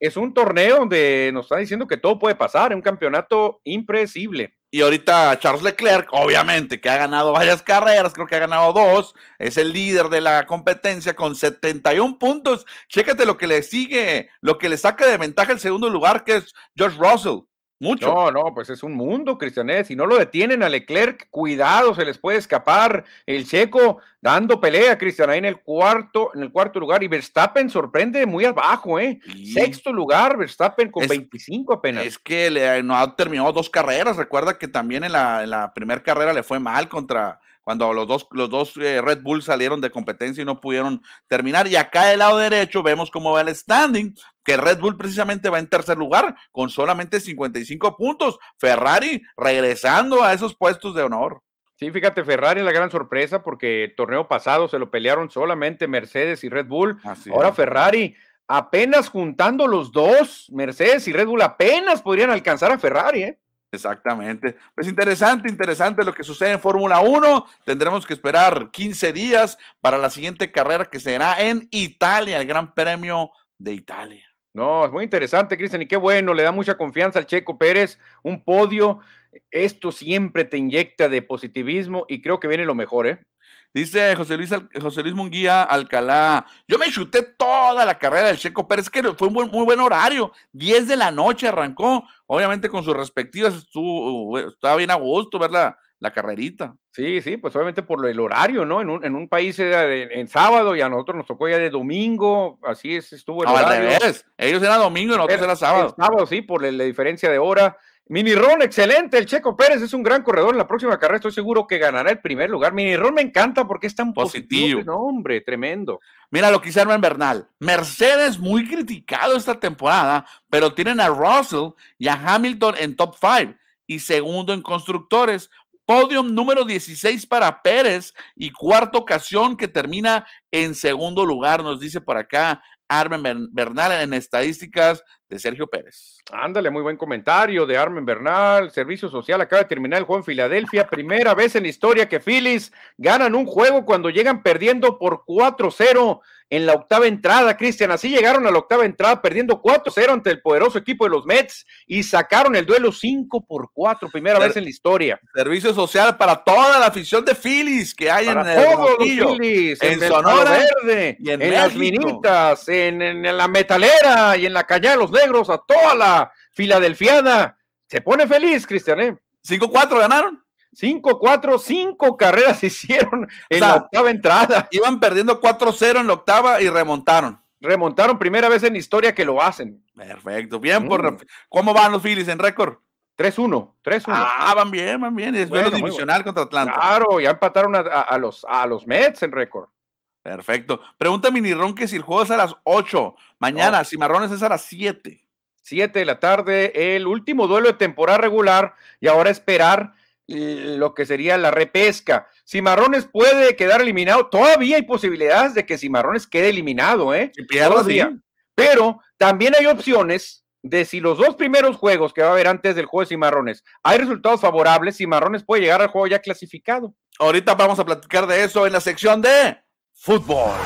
es un torneo donde nos está diciendo que todo puede pasar, es un campeonato impredecible. Y ahorita Charles Leclerc, obviamente, que ha ganado varias carreras, creo que ha ganado dos, es el líder de la competencia con 71 puntos. Chécate lo que le sigue, lo que le saca de ventaja el segundo lugar, que es George Russell. Mucho. No, no, pues es un mundo, Cristianet. Si no lo detienen a Leclerc, cuidado, se les puede escapar. El checo dando pelea, Cristian, ahí en el cuarto, en el cuarto lugar. Y Verstappen sorprende muy abajo, ¿eh? Sexto lugar, Verstappen con 25 apenas. Es que le, no ha terminado dos carreras. Recuerda que también en la, en la primera carrera le fue mal contra cuando los dos, los dos eh, Red Bull salieron de competencia y no pudieron terminar. Y acá del lado derecho vemos cómo va el standing, que Red Bull precisamente va en tercer lugar con solamente 55 puntos. Ferrari regresando a esos puestos de honor. Sí, fíjate, Ferrari es la gran sorpresa porque el torneo pasado se lo pelearon solamente Mercedes y Red Bull. Ahora Ferrari apenas juntando los dos, Mercedes y Red Bull apenas podrían alcanzar a Ferrari, ¿eh? Exactamente. Pues interesante, interesante lo que sucede en Fórmula 1. Tendremos que esperar 15 días para la siguiente carrera que será en Italia, el Gran Premio de Italia. No, es muy interesante, Cristian, y qué bueno, le da mucha confianza al Checo Pérez, un podio. Esto siempre te inyecta de positivismo y creo que viene lo mejor, ¿eh? Dice José Luis, José Luis Munguía Alcalá, yo me chuté toda la carrera del Checo Pérez, que fue un muy buen horario, 10 de la noche arrancó, obviamente con sus respectivas, estuvo, estaba bien a gusto ver la, carrerita. Sí, sí, pues obviamente por el horario, ¿no? En un, en un país era en sábado y a nosotros nos tocó ya de domingo, así es, estuvo el horario. ellos eran domingo y nosotros era, sábado. sábado, sí, por la diferencia de hora. Mini Ron, excelente. El Checo Pérez es un gran corredor. En la próxima carrera estoy seguro que ganará el primer lugar. Mini Ron me encanta porque es tan positivo. No, hombre, tremendo. Mira lo que hicieron en Bernal. Mercedes muy criticado esta temporada, pero tienen a Russell y a Hamilton en top 5 y segundo en constructores. Podium número 16 para Pérez y cuarta ocasión que termina en segundo lugar, nos dice por acá Armen Bernal en estadísticas de Sergio Pérez. Ándale, muy buen comentario de Armen Bernal. Servicio Social acaba de terminar el juego en Filadelfia. Primera vez en la historia que Phillies ganan un juego cuando llegan perdiendo por 4-0 en la octava entrada, Cristian. Así llegaron a la octava entrada perdiendo 4-0 ante el poderoso equipo de los Mets y sacaron el duelo 5 por 4, primera vez en la historia. Servicio social para toda la afición de Phillies que hay en el los Phillies, en, Sonora Verde, en, las minitas, en, la metalera y en la calle de los negros, a toda la Filadelfiada. Se pone feliz, Cristian, ¿eh? 5-4 ganaron. 5-4, 5 carreras hicieron en la octava entrada. Iban perdiendo 4-0 en la octava y remontaron. Remontaron primera vez en la historia que lo hacen. Perfecto, bien por mm. ¿Cómo van los Phillies en récord? 3-1, 3-1. Ah, van bien, van bien. Es bueno, divisional contra Atlanta. Claro, ya empataron a, los, a los Mets en récord. Perfecto. Pregunta Minirón que si el juego es a las 8, mañana, si Marrones es a las 7. 7 de la tarde, el último duelo de temporada regular y ahora esperar lo que sería la repesca. Cimarrones puede quedar eliminado. Todavía hay posibilidades de que Cimarrones quede eliminado, ¿eh? Pero también hay opciones de si los dos primeros juegos que va a haber antes del juego de Cimarrones hay resultados favorables, Cimarrones puede llegar al juego ya clasificado. Ahorita vamos a platicar de eso en la sección de fútbol.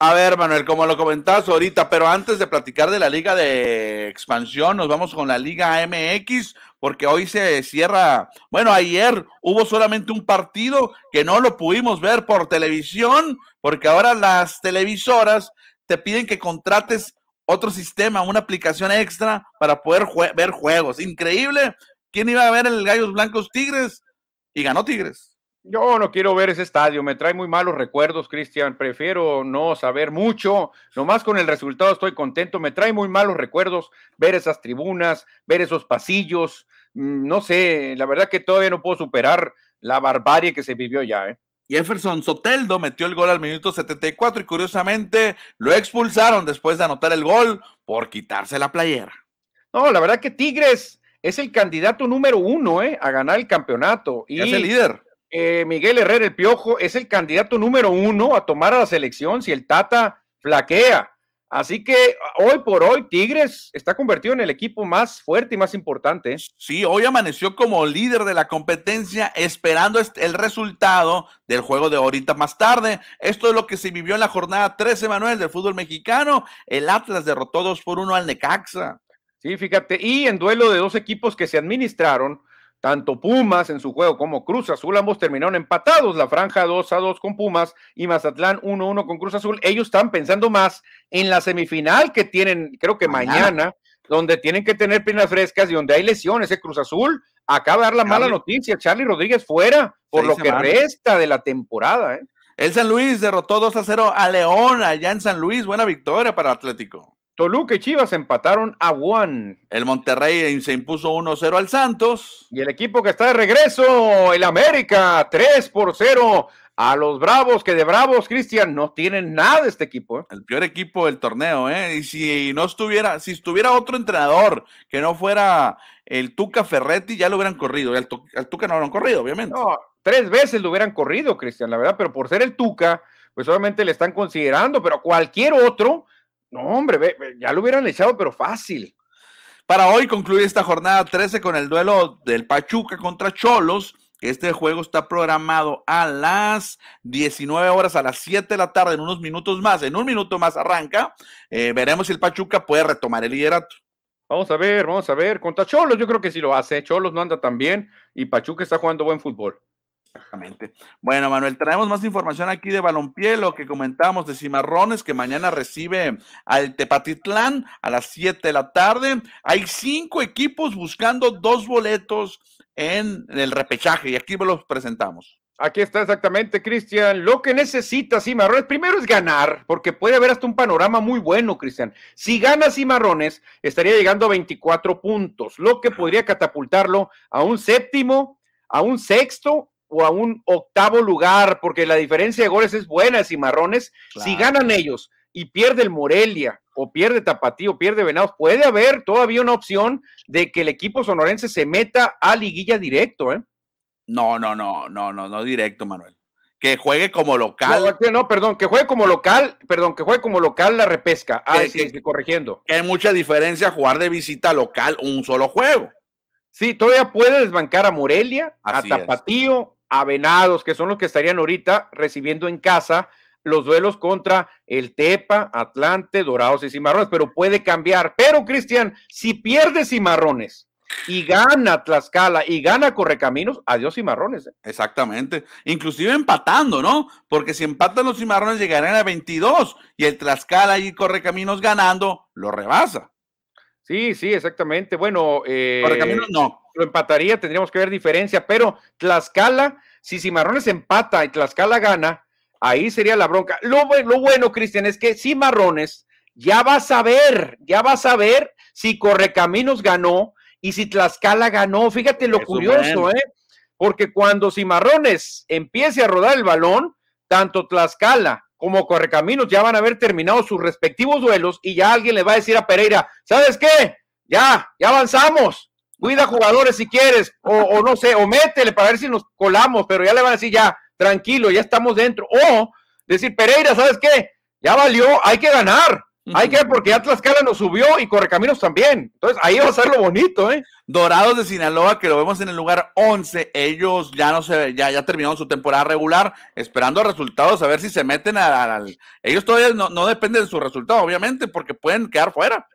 A ver, Manuel, como lo comentabas ahorita, pero antes de platicar de la liga de expansión, nos vamos con la liga MX, porque hoy se cierra, bueno, ayer hubo solamente un partido que no lo pudimos ver por televisión, porque ahora las televisoras te piden que contrates otro sistema, una aplicación extra para poder ver juegos. Increíble. ¿Quién iba a ver el Gallos Blancos Tigres? Y ganó Tigres. Yo no quiero ver ese estadio, me trae muy malos recuerdos, Cristian. Prefiero no saber mucho. Nomás con el resultado estoy contento. Me trae muy malos recuerdos ver esas tribunas, ver esos pasillos. Mm, no sé, la verdad que todavía no puedo superar la barbarie que se vivió ya. ¿eh? Jefferson Soteldo metió el gol al minuto 74 y curiosamente lo expulsaron después de anotar el gol por quitarse la playera. No, la verdad que Tigres es el candidato número uno ¿eh? a ganar el campeonato. Y es el líder eh, Miguel Herrera, el Piojo, es el candidato número uno a tomar a la selección si el Tata flaquea. Así que hoy por hoy Tigres está convertido en el equipo más fuerte y más importante. Sí, hoy amaneció como líder de la competencia esperando el resultado del juego de ahorita más tarde. Esto es lo que se vivió en la jornada 13, Manuel, del fútbol mexicano. El Atlas derrotó 2 por 1 al Necaxa. Sí, fíjate, y en duelo de dos equipos que se administraron, tanto Pumas en su juego como Cruz Azul, ambos terminaron empatados, la franja 2 a 2 con Pumas y Mazatlán 1 1 con Cruz Azul. Ellos están pensando más en la semifinal que tienen, creo que mañana, donde tienen que tener piernas frescas y donde hay lesiones. El Cruz Azul acaba de dar la mala noticia, Charlie Rodríguez fuera por lo que resta de la temporada. ¿eh? El San Luis derrotó 2 a 0 a León allá en San Luis. Buena victoria para Atlético. Toluca y Chivas empataron a one. El Monterrey se impuso 1-0 al Santos. Y el equipo que está de regreso, el América, 3 por 0 a los Bravos, que de Bravos, Cristian, no tienen nada este equipo. ¿eh? El peor equipo del torneo, ¿eh? Y si no estuviera, si estuviera otro entrenador que no fuera el Tuca Ferretti, ya lo hubieran corrido. El, Tuca no lo han corrido, obviamente. No, tres veces lo hubieran corrido, Cristian, la verdad, pero por ser el Tuca, pues obviamente le están considerando, pero cualquier otro no, hombre, ya lo hubieran echado, pero fácil. Para hoy concluye esta jornada 13 con el duelo del Pachuca contra Cholos. Este juego está programado a las 19 horas, a las 7 de la tarde, en unos minutos más. En un minuto más arranca. Eh, veremos si el Pachuca puede retomar el liderato. Vamos a ver, vamos a ver. Contra Cholos, yo creo que sí lo hace. Cholos no anda tan bien y Pachuca está jugando buen fútbol. Exactamente. Bueno, Manuel, traemos más información aquí de Balompié, lo que comentábamos de Cimarrones, que mañana recibe al Tepatitlán a las 7 de la tarde. Hay cinco equipos buscando dos boletos en el repechaje y aquí los presentamos. Aquí está exactamente, Cristian. Lo que necesita Cimarrones primero es ganar, porque puede haber hasta un panorama muy bueno, Cristian. Si gana Cimarrones, estaría llegando a 24 puntos, lo que podría catapultarlo a un séptimo, a un sexto o a un octavo lugar, porque la diferencia de goles es buena, Cimarrones. Si ganan ellos y pierde el Morelia, o pierde Tapatío, o pierde Venados, puede haber todavía una opción de que el equipo sonorense se meta a liguilla directo, ¿eh? No, no, no, no, no, no directo, Manuel. Que juegue como local. No, perdón, que juegue como local, perdón, que juegue como local la repesca. Ah, sí, corrigiendo. hay mucha diferencia jugar de visita local un solo juego. Sí, todavía puede desbancar a Morelia, a Tapatío, a Venados, que son los que estarían ahorita recibiendo en casa los duelos contra el Tepa, Atlante, Dorados y Cimarrones, pero puede cambiar. Pero, Cristian, si pierde Cimarrones y gana Tlaxcala y gana Correcaminos, adiós Cimarrones. ¿eh? Exactamente. Inclusive empatando, ¿no? Porque si empatan los Cimarrones llegarán a 22 y el Tlaxcala y Correcaminos ganando lo rebasa. Sí, sí, exactamente. Bueno, eh, no lo empataría, tendríamos que ver diferencia, pero Tlaxcala, si Cimarrones empata y Tlaxcala gana, ahí sería la bronca. Lo, lo bueno, Cristian, es que Cimarrones ya va a saber, ya va a saber si Correcaminos ganó y si Tlaxcala ganó. Fíjate lo curioso, ¿eh? Porque cuando Cimarrones empiece a rodar el balón, tanto Tlaxcala como Correcaminos ya van a haber terminado sus respectivos duelos y ya alguien le va a decir a Pereira, ¿sabes qué? Ya, ya avanzamos. Cuida jugadores si quieres, o, o no sé, o métele para ver si nos colamos, pero ya le van a decir ya, tranquilo, ya estamos dentro. O decir, Pereira, ¿sabes qué? Ya valió, hay que ganar. Hay que, porque Atlas Cala nos subió y Correcaminos también. Entonces ahí va a ser lo bonito, ¿eh? Dorados de Sinaloa, que lo vemos en el lugar 11, ellos ya no se, ya, ya terminaron su temporada regular, esperando resultados, a ver si se meten al. Ellos todavía no, no dependen de su resultado, obviamente, porque pueden quedar fuera.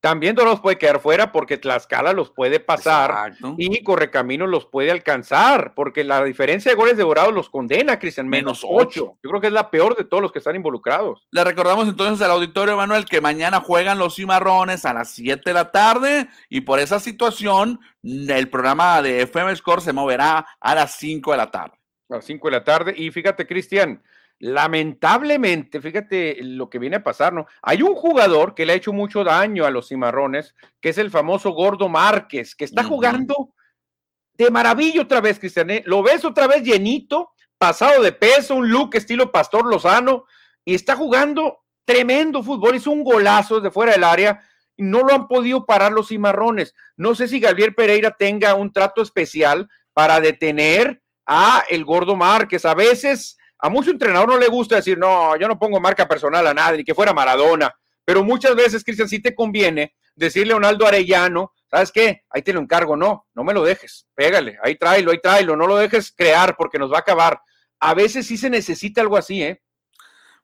También Dorados puede quedar fuera porque Tlaxcala los puede pasar y Correcaminos los puede alcanzar, porque la diferencia de goles de Dorados los condena, Cristian, menos, ocho. Yo creo que es la peor de todos los que están involucrados. Le recordamos entonces al auditorio, Manuel, que mañana juegan los cimarrones a las 7 de la tarde y por esa situación el programa de FM Score se moverá a las 5 de la tarde. A las 5 de la tarde. Y fíjate, Cristian, lamentablemente, fíjate lo que viene a pasar, ¿no? Hay un jugador que le ha hecho mucho daño a los cimarrones, que es el famoso Gordo Márquez, que está jugando de maravilla otra vez, Cristian. ¿eh? Lo ves otra vez llenito, pasado de peso, un look estilo Pastor Lozano, y está jugando tremendo fútbol, hizo un golazo desde fuera del área, y no lo han podido parar los cimarrones. No sé si Gabriel Pereira tenga un trato especial para detener a el Gordo Márquez. A veces a mucho entrenador no le gusta decir, no, yo no pongo marca personal a nadie, que fuera Maradona, pero muchas veces, Cristian, sí te conviene decirle a Leonardo Arellano, ¿sabes qué? Ahí te lo encargo, no, no me lo dejes, pégale, ahí tráelo, ahí tráelo, no lo dejes crear porque nos va a acabar. A veces sí se necesita algo así, ¿eh?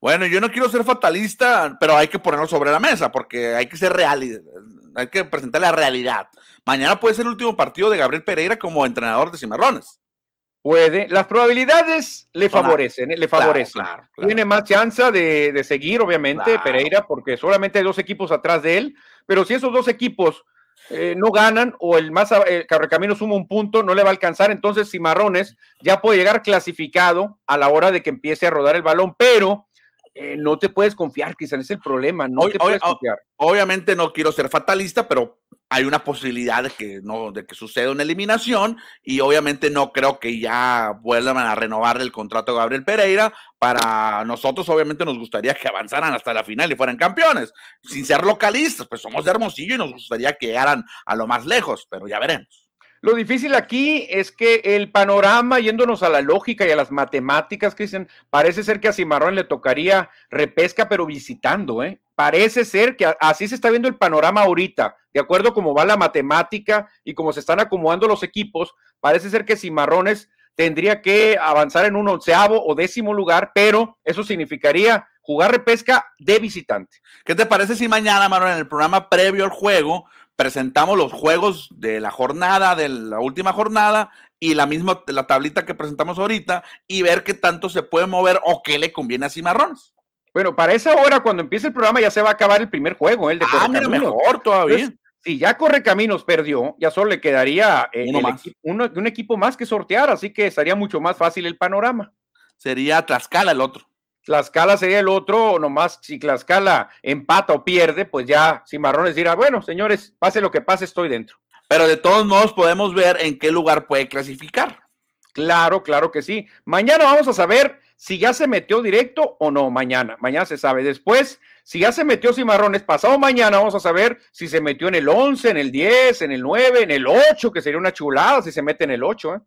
Bueno, yo no quiero ser fatalista, pero hay que ponerlo sobre la mesa porque hay que ser real, hay que presentar la realidad. Mañana puede ser el último partido de Gabriel Pereira como entrenador de Cimarrones. Puede, las probabilidades le favorecen, ¿eh? le favorecen. Tiene más chance de, seguir, obviamente, Pereira, porque solamente hay dos equipos atrás de él, pero si esos dos equipos eh, no ganan o el más el Carrecamino suma un punto, no le va a alcanzar, entonces Cimarrones ya puede llegar clasificado a la hora de que empiece a rodar el balón, pero eh, no te puedes confiar, quizás es el problema, no te puedes confiar. Obviamente no quiero ser fatalista, pero hay una posibilidad de que no, de que suceda una eliminación y obviamente no creo que ya vuelvan a renovar el contrato de Gabriel Pereira. Para nosotros obviamente nos gustaría que avanzaran hasta la final y fueran campeones. Sin ser localistas, pues somos de Hermosillo y nos gustaría que llegaran a lo más lejos, pero ya veremos. Lo difícil aquí es que el panorama, yéndonos a la lógica y a las matemáticas, Cristian, parece ser que a Cimarrón le tocaría repesca, pero visitando, ¿eh? Parece ser que así se está viendo el panorama ahorita, de acuerdo a cómo va la matemática y cómo se están acomodando los equipos, parece ser que Cimarrones tendría que avanzar en un onceavo o décimo lugar, pero eso significaría jugar repesca de visitante. ¿Qué te parece si mañana, Manuel, en el programa previo al juego, presentamos los juegos de la jornada, de la última jornada, y la misma, la tablita que presentamos ahorita, y ver qué tanto se puede mover o qué le conviene a Cimarrones. Bueno, para esa hora, cuando empiece el programa, ya se va a acabar el primer juego, el de ah, mejor todavía. si ya Correcaminos perdió, ya solo le quedaría eh, un equipo más que sortear, así que estaría mucho más fácil el panorama. Sería Tlaxcala el otro. Tlaxcala sería el otro, nomás si Tlaxcala empata o pierde, pues ya Cimarrones dirá, bueno, señores, pase lo que pase, estoy dentro. Pero de todos modos podemos ver en qué lugar puede clasificar. Claro, claro que sí. Mañana vamos a saber si ya se metió directo o no. Mañana, mañana se sabe. Después, si ya se metió Cimarrones, pasado mañana vamos a saber si se metió en el 11, en el 10, en el 9, en el 8, que sería una chulada si se mete en el 8. ¿eh?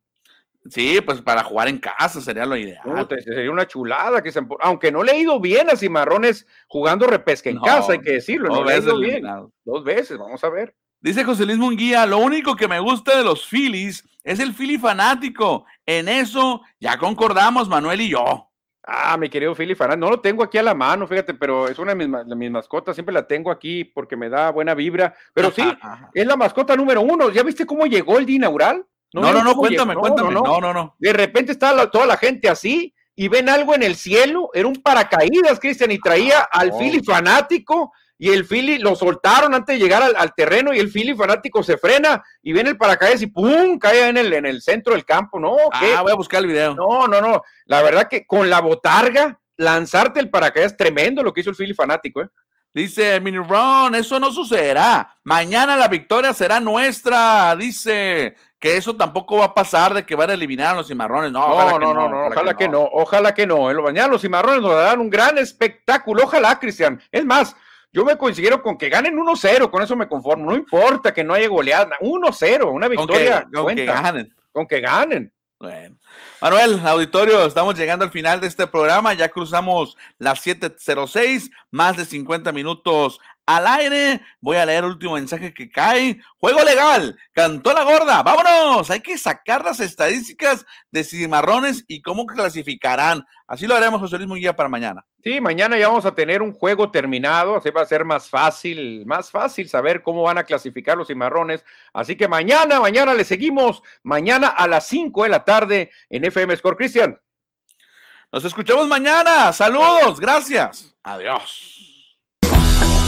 Sí, pues para jugar en casa sería lo ideal. sería una chulada, que aunque no le he ido bien a Cimarrones jugando repesca en casa, hay que decirlo, no le he ido bien. Dos veces, vamos a ver. Dice José Luis Munguía, lo único que me gusta de los Phillies es el Philly fanático. En eso ya concordamos Manuel y yo. Ah, mi querido Philly fanático, no lo tengo aquí a la mano, fíjate, pero es una de mis, de mis, mascotas, siempre la tengo aquí porque me da buena vibra. Pero sí, es la mascota número uno. ¿Ya viste cómo llegó el día inaugural? No, no, no, cuéntame, cuéntame. No, no, no. De repente está toda la gente así y ven algo en el cielo. Era un paracaídas, Cristian, y traía al Philly fanático. Y el Philly lo soltaron antes de llegar al, terreno y el Philly fanático se frena y viene el paracaídas y ¡pum! cae en el, en el centro del campo. No, ¿qué? Ah, voy a buscar el video. No, no, no. La verdad que con la botarga, lanzarte el paracaídas, tremendo lo que hizo el Philly fanático, ¿eh? Dice Mini Ron, eso no sucederá. Mañana la victoria será nuestra, dice que eso tampoco va a pasar de que van a eliminar a los cimarrones. No, no, no, no, ojalá, que, no. ojalá que no. En mañana los cimarrones nos darán un gran espectáculo. Ojalá, Cristian. Es más, yo me coincido con que ganen 1-0, con eso me conformo. No importa que no haya goleada. 1-0, una victoria. Con que, ganen. Con que ganen. Bueno. Manuel, auditorio, estamos llegando al final de este programa. Ya cruzamos las 7.06, más de 50 minutos al aire. Voy a leer el último mensaje que cae. Juego legal, cantó la gorda. Vámonos, hay que sacar las estadísticas de cimarrones y cómo clasificarán. Así lo haremos, José Luis Munguía, para mañana. Sí, mañana ya vamos a tener un juego terminado, así va a ser más fácil, más fácil saber cómo van a clasificar los cimarrones. Así que mañana, mañana le seguimos, mañana a las 5 de la tarde en FM Score. Cristian. Nos escuchamos mañana. Saludos, gracias. Adiós.